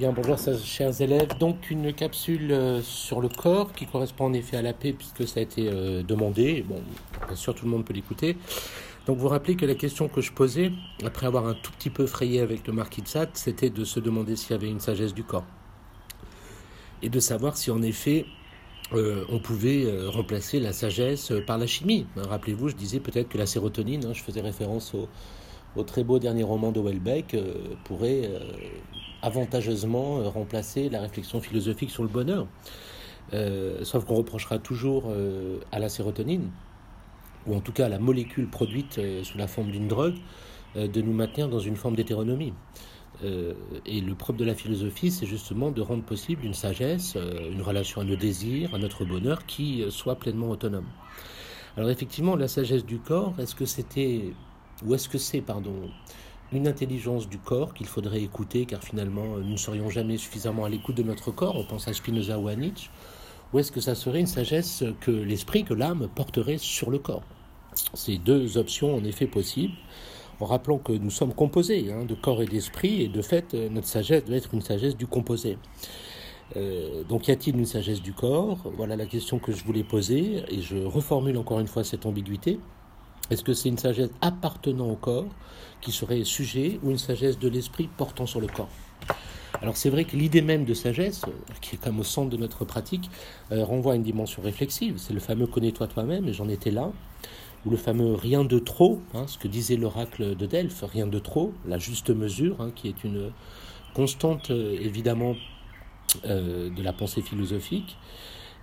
Bien, bonjour chers élèves. Donc une capsule euh, sur le corps qui correspond en effet à la paix puisque ça a été euh, demandé. Bon, bien sûr tout le monde peut l'écouter. Donc vous rappelez que la question que je posais, après avoir un tout petit peu frayé avec le marquis de Sade, c'était de se demander s'il y avait une sagesse du corps. Et de savoir si en effet euh, on pouvait remplacer la sagesse par la chimie. Rappelez-vous, je disais peut-être que la sérotonine, hein, je faisais référence au, au très beau dernier roman de Welbeck, pourrait avantageusement euh, remplacer la réflexion philosophique sur le bonheur. sauf qu'on reprochera toujours à la sérotonine, ou en tout cas à la molécule produite sous la forme d'une drogue, de nous maintenir dans une forme d'hétéronomie. et le propre de la philosophie, c'est justement de rendre possible une sagesse, une relation à nos désirs, à notre bonheur, qui soit pleinement autonome. Alors effectivement, la sagesse du corps, est-ce que c'était ou est-ce que c'est, pardon, une intelligence du corps qu'il faudrait écouter, car finalement nous ne serions jamais suffisamment à l'écoute de notre corps, on pense à Spinoza ou à Nietzsche, ou est-ce que ça serait une sagesse que l'esprit, que l'âme porterait sur le corps? Ces deux options en effet possibles, en rappelant que nous sommes composés hein, de corps et d'esprit, et de fait notre sagesse doit être une sagesse du composé. Euh, donc y a-t-il une sagesse du corps? Voilà la question que je voulais poser, et je reformule encore une fois cette ambiguïté. Est-ce que c'est une sagesse appartenant au corps qui serait sujet ou une sagesse de l'esprit portant sur le corps? Alors c'est vrai que l'idée même de sagesse, qui est comme au centre de notre pratique, euh, renvoie à une dimension réflexive. C'est le fameux connais-toi toi-même, et j'en étais là, ou le fameux rien de trop, hein, ce que disait l'oracle de Delphes, rien de trop, la juste mesure, hein, qui est une constante euh, évidemment euh, de la pensée philosophique.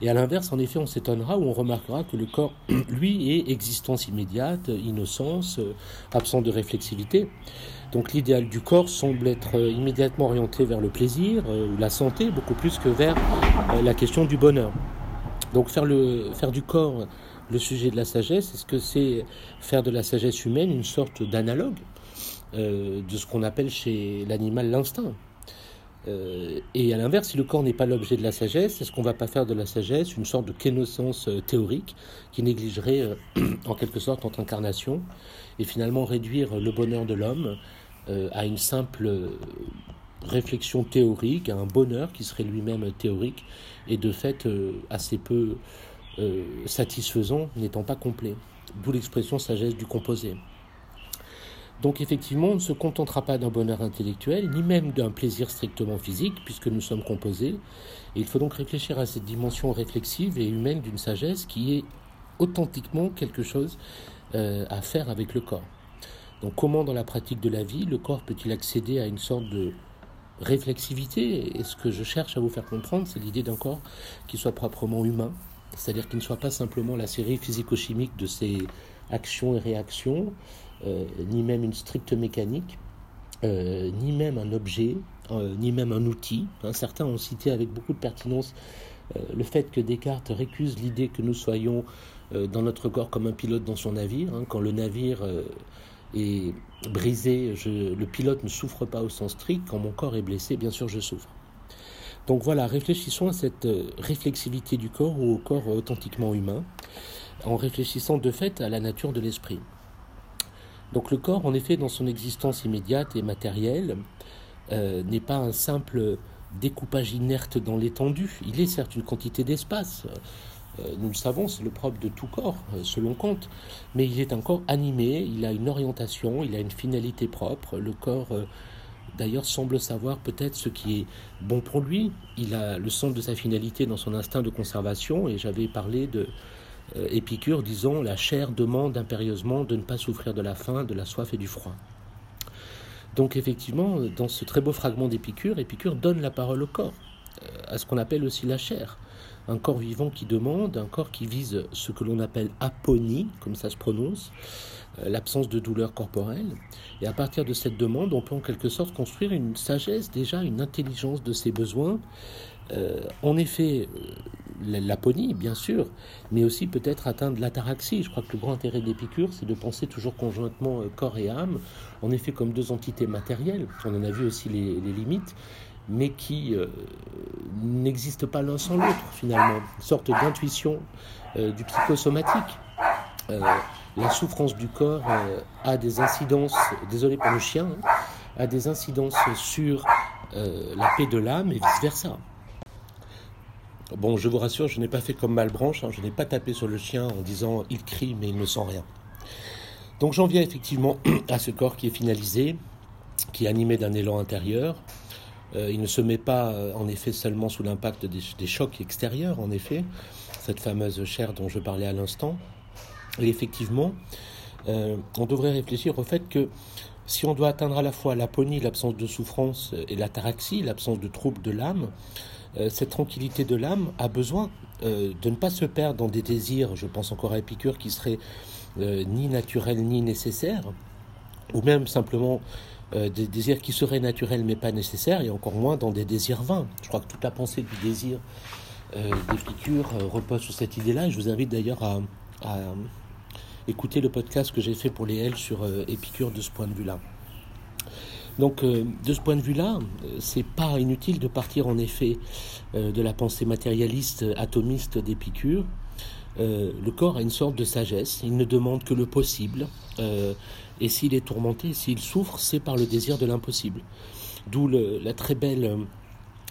Et à l'inverse, en effet, on s'étonnera ou on remarquera que le corps, lui, est existence immédiate, innocence, euh, absent de réflexivité. Donc l'idéal du corps semble être euh, immédiatement orienté vers le plaisir euh, ou la santé, beaucoup plus que vers la question du bonheur. Donc faire, le, faire du corps le sujet de la sagesse, est-ce que c'est faire de la sagesse humaine une sorte d'analogue de ce qu'on appelle chez l'animal l'instinct? Euh, et à l'inverse, si le corps n'est pas l'objet de la sagesse, est-ce qu'on ne va pas faire de la sagesse une sorte de connaissance euh, théorique qui négligerait euh, en quelque sorte notre incarnation et finalement réduire le bonheur de l'homme à une simple réflexion théorique, à un bonheur qui serait lui-même théorique et de fait assez peu satisfaisant, n'étant pas complet. D'où l'expression sagesse du composé. Donc effectivement, on ne se contentera pas d'un bonheur intellectuel, ni même d'un plaisir strictement physique, puisque nous sommes composés. Et il faut donc réfléchir à cette dimension réflexive et humaine d'une sagesse qui est authentiquement quelque chose euh, à faire avec le corps. Donc comment dans la pratique de la vie, le corps peut-il accéder à une sorte de réflexivité? Et ce que je cherche à vous faire comprendre, c'est l'idée d'un corps qui soit proprement humain, c'est-à-dire qu'il ne soit pas simplement la série physico-chimique de ses actions et réactions, euh, ni même une stricte mécanique, euh, ni même un objet, euh, ni même un outil. Hein, certains ont cité avec beaucoup de pertinence le fait que Descartes récuse l'idée que nous soyons dans notre corps comme un pilote dans son navire. Hein. quand le navire est brisé, le pilote ne souffre pas au sens strict. Quand mon corps est blessé, bien sûr, je souffre. Donc voilà, réfléchissons à cette réflexivité du corps ou au corps authentiquement humain, en réfléchissant de fait à la nature de l'esprit. Donc le corps, en effet, dans son existence immédiate et matérielle, euh, n'est pas un simple découpage inerte dans l'étendue. Il est certes une quantité d'espace. Euh, nous le savons, c'est le propre de tout corps, euh, selon Kant. Mais il est un corps animé, il a une orientation, il a une finalité propre. Le corps, d'ailleurs, semble savoir peut-être ce qui est bon pour lui. Il a le centre de sa finalité dans son instinct de conservation. Et j'avais parlé de Épicure disons la chair demande impérieusement de ne pas souffrir de la faim, de la soif et du froid. Donc effectivement, dans ce très beau fragment d'Épicure, Épicure donne la parole au corps, euh, à ce qu'on appelle aussi la chair. Un corps vivant qui demande, un corps qui vise ce que l'on appelle aponie, comme ça se prononce, euh, l'absence de douleur corporelle. Et à partir de cette demande, on peut en quelque sorte construire une sagesse, déjà une intelligence de ses besoins. en effet, l'aponie, bien sûr, mais aussi peut-être atteindre l'ataraxie. Je crois que le grand intérêt d'Épicure, c'est de penser toujours conjointement euh, corps et âme, en effet comme deux entités matérielles, on en a vu aussi les, limites, mais qui euh, n'existent pas l'un sans l'autre, finalement. Une sorte d'intuition euh, du psychosomatique. la souffrance du corps a des incidences, désolé pour le chien, hein, a des incidences sur la paix de l'âme et vice-versa. Bon, je vous rassure, je n'ai pas fait comme Malbranche, hein, je n'ai pas tapé sur le chien en disant il crie mais il ne sent rien. Donc j'en viens effectivement à ce corps qui est finalisé, qui est animé d'un élan intérieur. Euh, il ne se met pas euh, en effet seulement sous l'impact des, chocs extérieurs, en effet, cette fameuse chair dont je parlais à l'instant. Et effectivement, euh, on devrait réfléchir au fait que si on doit atteindre à la fois l'aponie, l'absence de souffrance, et l'ataraxie, l'absence de trouble de l'âme, cette tranquillité de l'âme a besoin euh, de ne pas se perdre dans des désirs, je pense encore à Épicure, qui seraient euh, ni naturels ni nécessaires, ou même simplement des désirs qui seraient naturels mais pas nécessaires, et encore moins dans des désirs vains. Je crois que toute la pensée du désir d'Épicure repose sur cette idée-là, et je vous invite d'ailleurs à, à, écouter le podcast que j'ai fait pour les L sur Épicure de ce point de vue-là. Donc, euh, de ce point de vue-là, euh, c'est pas inutile de partir en effet euh, de la pensée matérialiste atomiste d'Épicure. le corps a une sorte de sagesse, il ne demande que le possible, et s'il est tourmenté, s'il souffre, c'est par le désir de l'impossible. D'où la très belle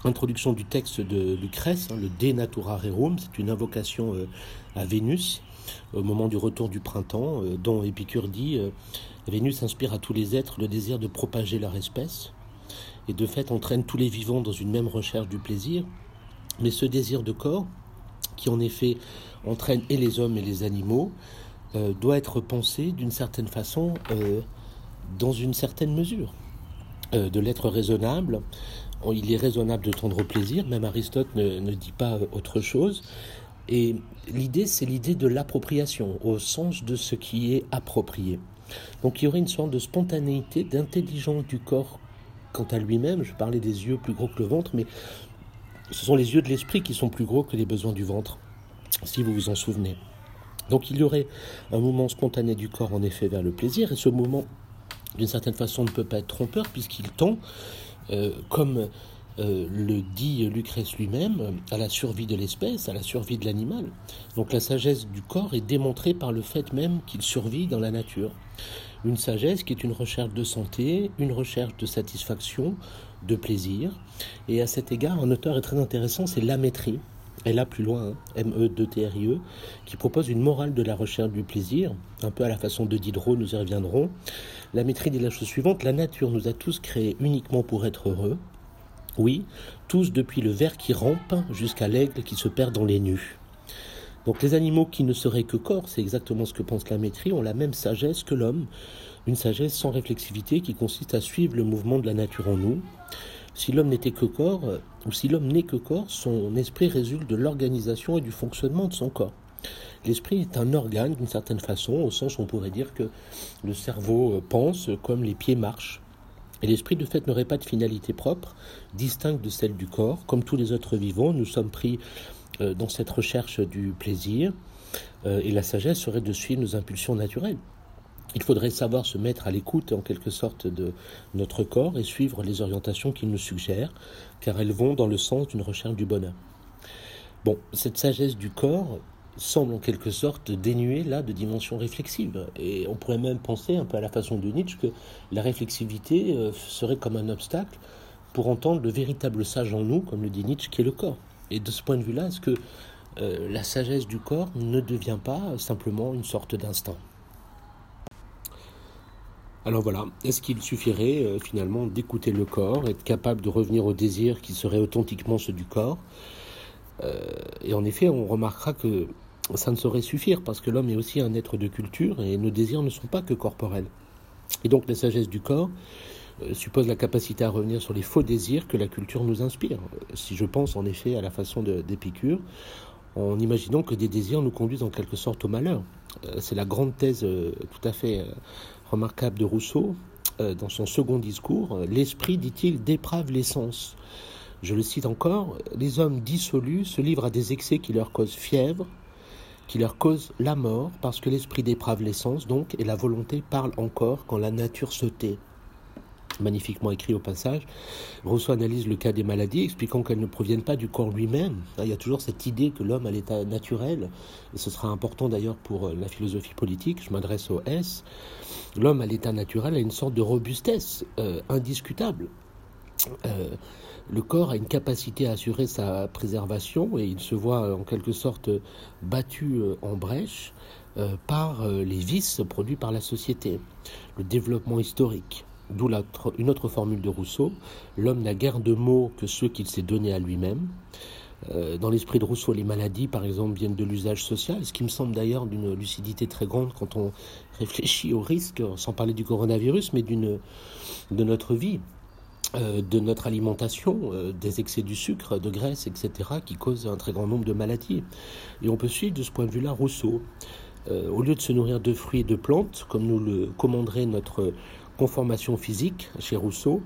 introduction du texte de Lucrèce, hein, le De Natura Rerum, c'est une invocation à Vénus au moment du retour du printemps, dont Épicure dit Vénus inspire à tous les êtres le désir de propager leur espèce, et de fait entraîne tous les vivants dans une même recherche du plaisir. Mais ce désir de corps, qui en effet entraîne et les hommes et les animaux, euh, doit être pensé d'une certaine façon, euh, dans une certaine mesure. Euh, de l'être raisonnable, il est raisonnable de tendre au plaisir, même Aristote ne dit pas autre chose. Et l'idée, c'est l'idée de l'appropriation, au sens de ce qui est approprié. Donc il y aurait une sorte de spontanéité, d'intelligence du corps quant à lui-même. Je parlais des yeux plus gros que le ventre, mais ce sont les yeux de l'esprit qui sont plus gros que les besoins du ventre, si vous vous en souvenez. Donc il y aurait un mouvement spontané du corps en effet vers le plaisir, et ce mouvement, d'une certaine façon, ne peut pas être trompeur puisqu'il tend, euh, comme euh, le dit Lucrèce lui-même, à la survie de l'espèce, à la survie de l'animal. Donc la sagesse du corps est démontrée par le fait même qu'il survit dans la nature. Une sagesse qui est une recherche de santé, une recherche de satisfaction, de plaisir. Et à cet égard, un auteur est très intéressant, c'est Lamétrie. Et là, plus loin, hein, M-E-2-T-R-I-E, qui propose une morale de la recherche du plaisir, un peu à la façon de Diderot, nous y reviendrons. La dit la chose suivante, la nature nous a tous créés uniquement pour être heureux, oui, tous depuis le ver qui rampe jusqu'à l'aigle qui se perd dans les nus. Donc les animaux qui ne seraient que corps, c'est exactement ce que pense la maîtrise, ont la même sagesse que l'homme, une sagesse sans réflexivité qui consiste à suivre le mouvement de la nature en nous. Si l'homme n'était que corps, ou si l'homme n'est que corps, son esprit résulte de l'organisation et du fonctionnement de son corps. L'esprit est un organe d'une certaine façon, au sens où on pourrait dire que le cerveau pense comme les pieds marchent. Et l'esprit de fait n'aurait pas de finalité propre, distincte de celle du corps. Comme tous les autres vivants, nous sommes pris euh, dans cette recherche du plaisir, euh, et la sagesse serait de suivre nos impulsions naturelles. Il faudrait savoir se mettre à l'écoute en quelque sorte de notre corps et suivre les orientations qu'il nous suggère, car elles vont dans le sens d'une recherche du bonheur. Bon, cette sagesse du corps, semble en quelque sorte dénué là de dimension réflexive. Et on pourrait même penser, un peu à la façon de Nietzsche, que la réflexivité euh, serait comme un obstacle pour entendre le véritable sage en nous, comme le dit Nietzsche, qui est le corps. Et de ce point de vue-là, est-ce que euh, la sagesse du corps ne devient pas simplement une sorte d'instinct? Alors voilà, est-ce qu'il suffirait euh, finalement d'écouter le corps, être capable de revenir au désir qui serait authentiquement ceux du corps? Et en effet, on remarquera que ça ne saurait suffire parce que l'homme est aussi un être de culture et nos désirs ne sont pas que corporels. Et donc la sagesse du corps euh, suppose la capacité à revenir sur les faux désirs que la culture nous inspire. Si je pense en effet à la façon d'Épicure, en imaginant que des désirs nous conduisent en quelque sorte au malheur. Euh, c'est la grande thèse euh, tout à fait remarquable de Rousseau dans son second discours. L'esprit, dit-il, déprave l'essence. Je le cite encore, les hommes dissolus se livrent à des excès qui leur causent fièvre, qui leur cause la mort, parce que l'esprit déprave l'essence, donc, et la volonté parle encore quand la nature se tait. Magnifiquement écrit au passage. Rousseau analyse le cas des maladies, expliquant qu'elles ne proviennent pas du corps lui-même. Il y a toujours cette idée que l'homme a l'état naturel, et ce sera important d'ailleurs pour euh, la philosophie politique, je m'adresse au S. L'homme à l'état naturel a une sorte de robustesse euh, indiscutable. Le corps a une capacité à assurer sa préservation et il se voit en quelque sorte battu en brèche par les vices produits par la société, le développement historique. D'où une autre formule de Rousseau, l'homme n'a guère de mots que ceux qu'il s'est donnés à lui-même. Euh, dans l'esprit de Rousseau, les maladies, par exemple, viennent de l'usage social, ce qui me semble d'ailleurs d'une lucidité très grande quand on réfléchit au risque, sans parler du coronavirus, mais de notre vie, euh, de notre alimentation, euh, des excès du sucre, de graisse, etc., qui causent un très grand nombre de maladies. Et on peut suivre de ce point de vue-là Rousseau. au lieu de se nourrir de fruits et de plantes, comme nous le commanderait notre conformation physique chez Rousseau,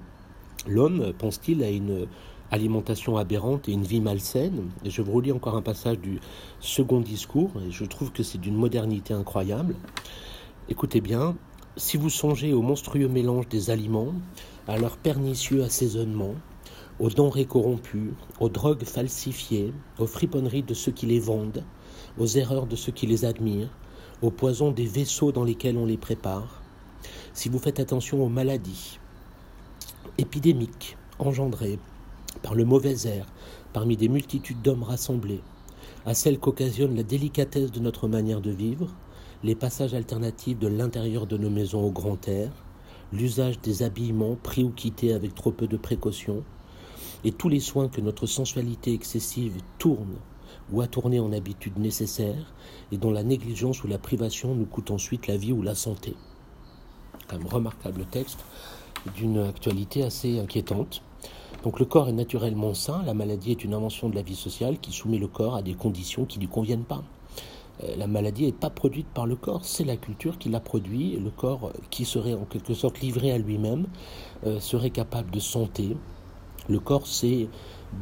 l'homme, pense-t-il, a une alimentation aberrante et une vie malsaine. Et je vous relis encore un passage du second discours, et je trouve que c'est d'une modernité incroyable. Écoutez bien, si vous songez au monstrueux mélange des aliments, à leur pernicieux assaisonnement, aux denrées corrompues, aux drogues falsifiées, aux friponneries de ceux qui les vendent, aux erreurs de ceux qui les admirent, aux poisons des vaisseaux dans lesquels on les prépare, si vous faites attention aux maladies épidémiques engendrées par le mauvais air parmi des multitudes d'hommes rassemblés, à celles qu'occasionne la délicatesse de notre manière de vivre, les passages alternatifs de l'intérieur de nos maisons au grand air, l'usage des habillements pris ou quittés avec trop peu de précaution, et tous les soins que notre sensualité excessive tourne ou a tourné en habitude nécessaire, et dont la négligence ou la privation nous coûte ensuite la vie ou la santé. Un remarquable texte d'une actualité assez inquiétante. Donc le corps est naturellement sain, la maladie est une invention de la vie sociale qui soumet le corps à des conditions qui ne lui conviennent pas. Euh, la maladie n'est pas produite par le corps, c'est la culture qui la produit. Le corps euh, qui serait en quelque sorte livré à lui-même euh, serait capable de santé. Le corps sait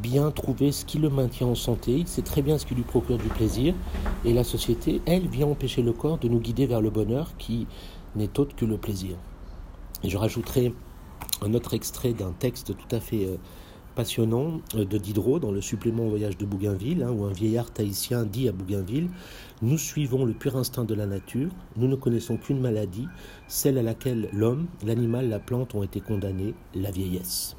bien trouver ce qui le maintient en santé, il sait très bien ce qui lui procure du plaisir. Et la société, elle, vient empêcher le corps de nous guider vers le bonheur qui n'est autre que le plaisir. Je rajouterai un autre extrait d'un texte tout à fait passionnant euh, de Diderot dans le supplément au voyage de Bougainville, hein, où un vieillard tahitien dit à Bougainville Nous suivons le pur instinct de la nature, nous ne connaissons qu'une maladie, celle à laquelle l'homme, l'animal, la plante ont été condamnés, la vieillesse.